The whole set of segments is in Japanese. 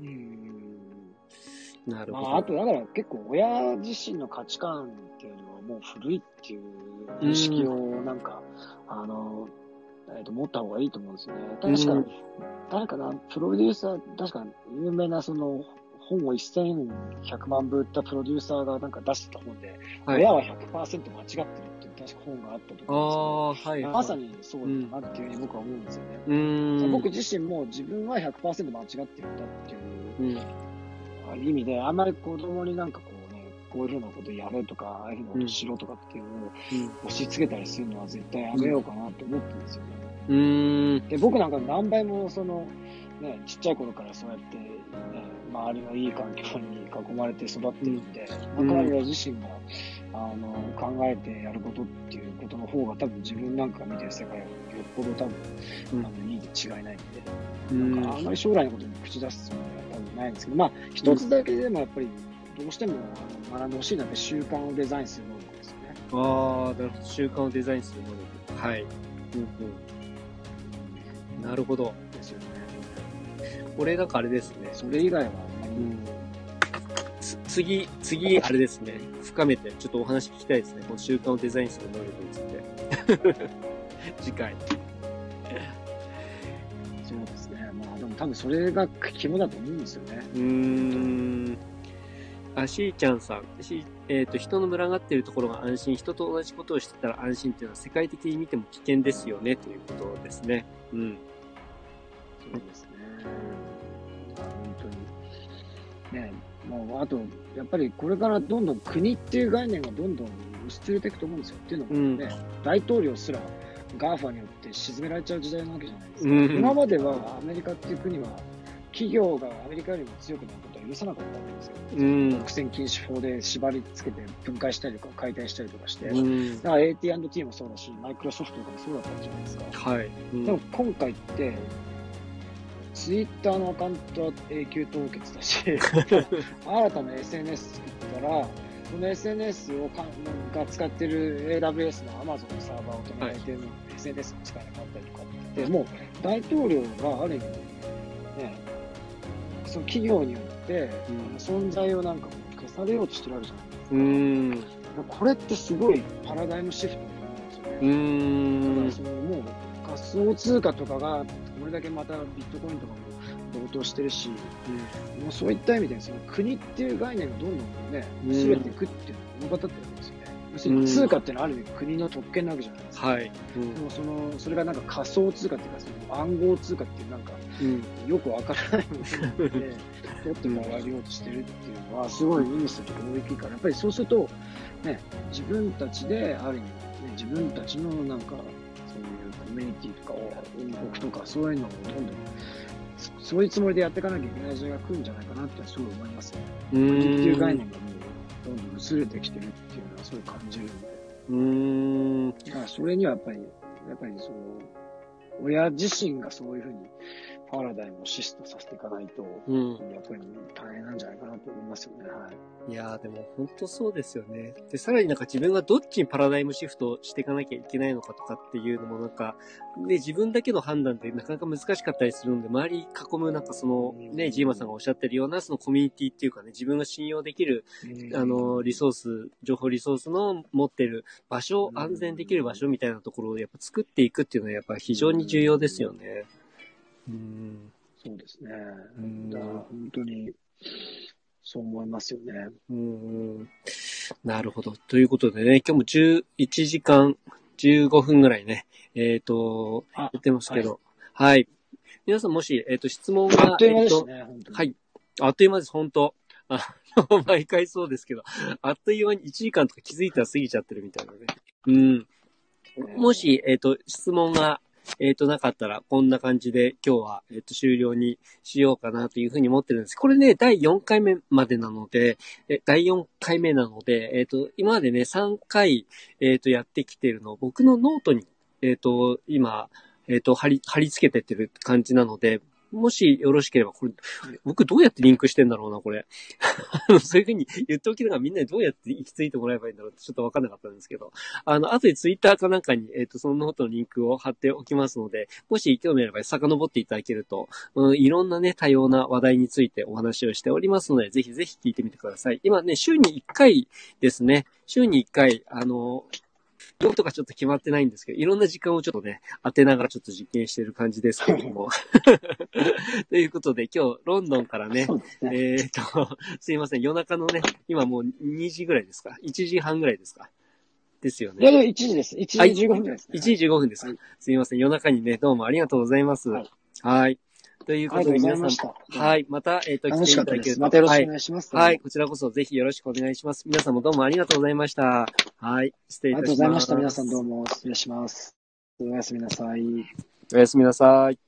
うん。なるほど。まあ、あと、だから結構親自身の価値観っていうのはもう古いっていう意識をなんか、あの、えっ、と、持った方がいいと思うんですよね。確か、うん誰かな、プロデューサー、確か有名なその、本を1100万部売ったプロデューサーがなんか出してた本で、はい。親は100%間違ってるっていう確か本があったとあ思うんですあ、はい。けど、まさにそうだなっていうふうに僕は思うんですよね。うーん。僕自身も自分は100%間違ってるんだっていううん。意味で、あんまり子供になんかこうね、こういうふうなことやれとか、ああいうふうなことしろとかっていうのを押し付けたりするのは絶対やめようかなって思ってるんですよね。うーん。で、僕なんか何倍もその、ね、ちっちゃい頃からそうやって、ね、周りのいい環境に囲まれて育ってるんで、うん彼ら自身が、あの、考えてやることっていうことの方が多分自分なんかが見てる世界はよっぽど多分、うんあの、いいに違いないんで、うんなんかあんまり将来のことに口出すつもりは多分ないんですけど、まあ、一つだけでもやっぱり、どうしても学んでほしいのはやっぱり習慣をデザインする能力ですよね。ああ、なるほど。習慣をデザインする能力。はい。うんうん。なるほど。ですよね。これなんかあれですね。それ以外はあんまり、次、次、あれですね。深めて、ちょっとお話聞きたいですね。この習慣をデザインする能力について。次回。そうですね。まあでも多分それが肝だと思うんですよね。うーん。あ、しーちゃんさん。しえっ、と、人の群がっているところが安心、人と同じことをしてたら安心っていうのは世界的に見ても危険ですよね、ということですね。うん。そうですね。ね、もうあと、やっぱりこれからどんどん国っていう概念がどんどん薄れていくと思うんですよ。っていうのもね、大統領すら GAFA によって沈められちゃう時代なわけじゃないですか。うん今まではアメリカっていう国は企業がアメリカよりも強くなることは許さなかったわけですよ。うん。独占禁止法で縛り付けて分解したりとか解体したりとかして、うん。だから AT&T もそうだし、マイクロソフトとかもそうだったじゃないですか。はい。うんでも今回って、ツイッターのアカウントは永久凍結だし、新たな SNS 作ったら、その SNS をかが使ってる AWS の Amazon のサーバーを止められてるの、SNS を使えなかったりとかって、もう大統領がある意味、ね、その企業によって、うん存在をなんかもう消されようとしてるわけじゃないですか。うん。これってすごいパラダイムシフトだと思うんですよね。うだか。そのもう仮想通貨とかがこれだけまたビットコインとかも暴騰してるし、もうそういった意味でその国っていう概念がどんどんね、うん薄れていくっていうのを物語ってるわけですよね。要するに通貨っていうのはある意味国の特権なわけじゃないですか。はい。うんでもその、それがなんか仮想通貨っていうか、その暗号通貨っていうなんかうん。よくわからないもので、取ってもらえようとしてるっていうのは、すごい意味すると大きいから、やっぱりそうすると、ね、自分たちで、ある意味、ね、自分たちのなんか、そういうコミュニティとかとか、そういうのをどんどん、そそういうつもりでやっていかなきゃいけない時代が来るんじゃないかなってすごい思いますね。っていう概ん。念がもう、どんどん薄れてきてるっていうのはすごい感じるんで。うん。だからそれにはやっぱり、やっぱりその、親自身がそういうふうにパラダイムをシストさせていかないと、うん。やっぱり大変なんじゃないかなと思いますよね。はい。いやーでも本当そうですよね。で、さらになんか自分がどっちにパラダイムシフトしていかなきゃいけないのかとかっていうのもなんか、ね、自分だけの判断でなかなか難しかったりするんで、周り囲むなんかその、ね、ジーマさんがおっしゃってるようなそのコミュニティっていうかね、自分が信用できる、あの、リソース、情報リソースの持ってる場所、安全できる場所みたいなところをやっぱ作っていくっていうのはやっぱ非常に重要ですよね。うん。そうですね。んだから本当に、そう思いますよね。うんうんなるほど。ということでね、今日も11時間15分ぐらいね、えっ、と、あやってますけど、はい。皆さんもし、えっ、と、質問が、あっという間でえっとすね。はい。あっという間です、本当あの 毎回そうですけど、あっという間に1時間とか気づいたら過ぎちゃってるみたいなね。うん。もし、えっ、と、質問が、えっ、と、なかったら、こんな感じで今日は、えっ、と、終了にしようかなというふうに思ってるんです。これね、第4回目までなので、え第4回目なので、えっ、と、今までね、3回、えっ、と、やってきてるのを、僕のノートに、えっ、と、今、えっ、と、貼り、貼り付けてってる感じなので、もしよろしければ、これ、僕どうやってリンクしてんだろうな、これ。そういうふうに言っておきながらみんなにどうやって行き着いてもらえばいいんだろうってちょっとわかんなかったんですけど、あの、後でツイッターかなんかに、えっ、と、そのノートのリンクを貼っておきますので、もし興味あれば遡っていただけると、うん、いろんなね、多様な話題についてお話をしておりますので、ぜひぜひ聞いてみてください。今ね、週に1回ですね、週に1回、あの、曜日とかちょっと決まってないんですけど、いろんな時間をちょっとね、当てながらちょっと実験してる感じですけれども。ということで、今日、ロンドンからね、ね。えーっと、すいません、夜中のね、今もう2時ぐらいですか ?1 時半ぐらいですか？ですよいや、でね。も1時です。1時あ15分です、ね。1時15分ですか、はいすいません、夜中にね、どうもありがとうございます。はいはい。ということで、皆さん、いました。はい。また、えーっと、楽来ていただけると。またよろしくおはい願いします。はい。こちらこそぜひよろしくお願いします。皆さんもどうもありがとうございました。はい。失礼いありたします。がとうございました。皆さんどうも失礼します。おやすみなさい。おやすみなさい。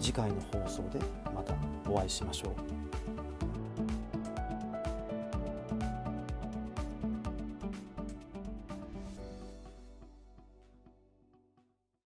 次回の放送でまたお会いしましょう。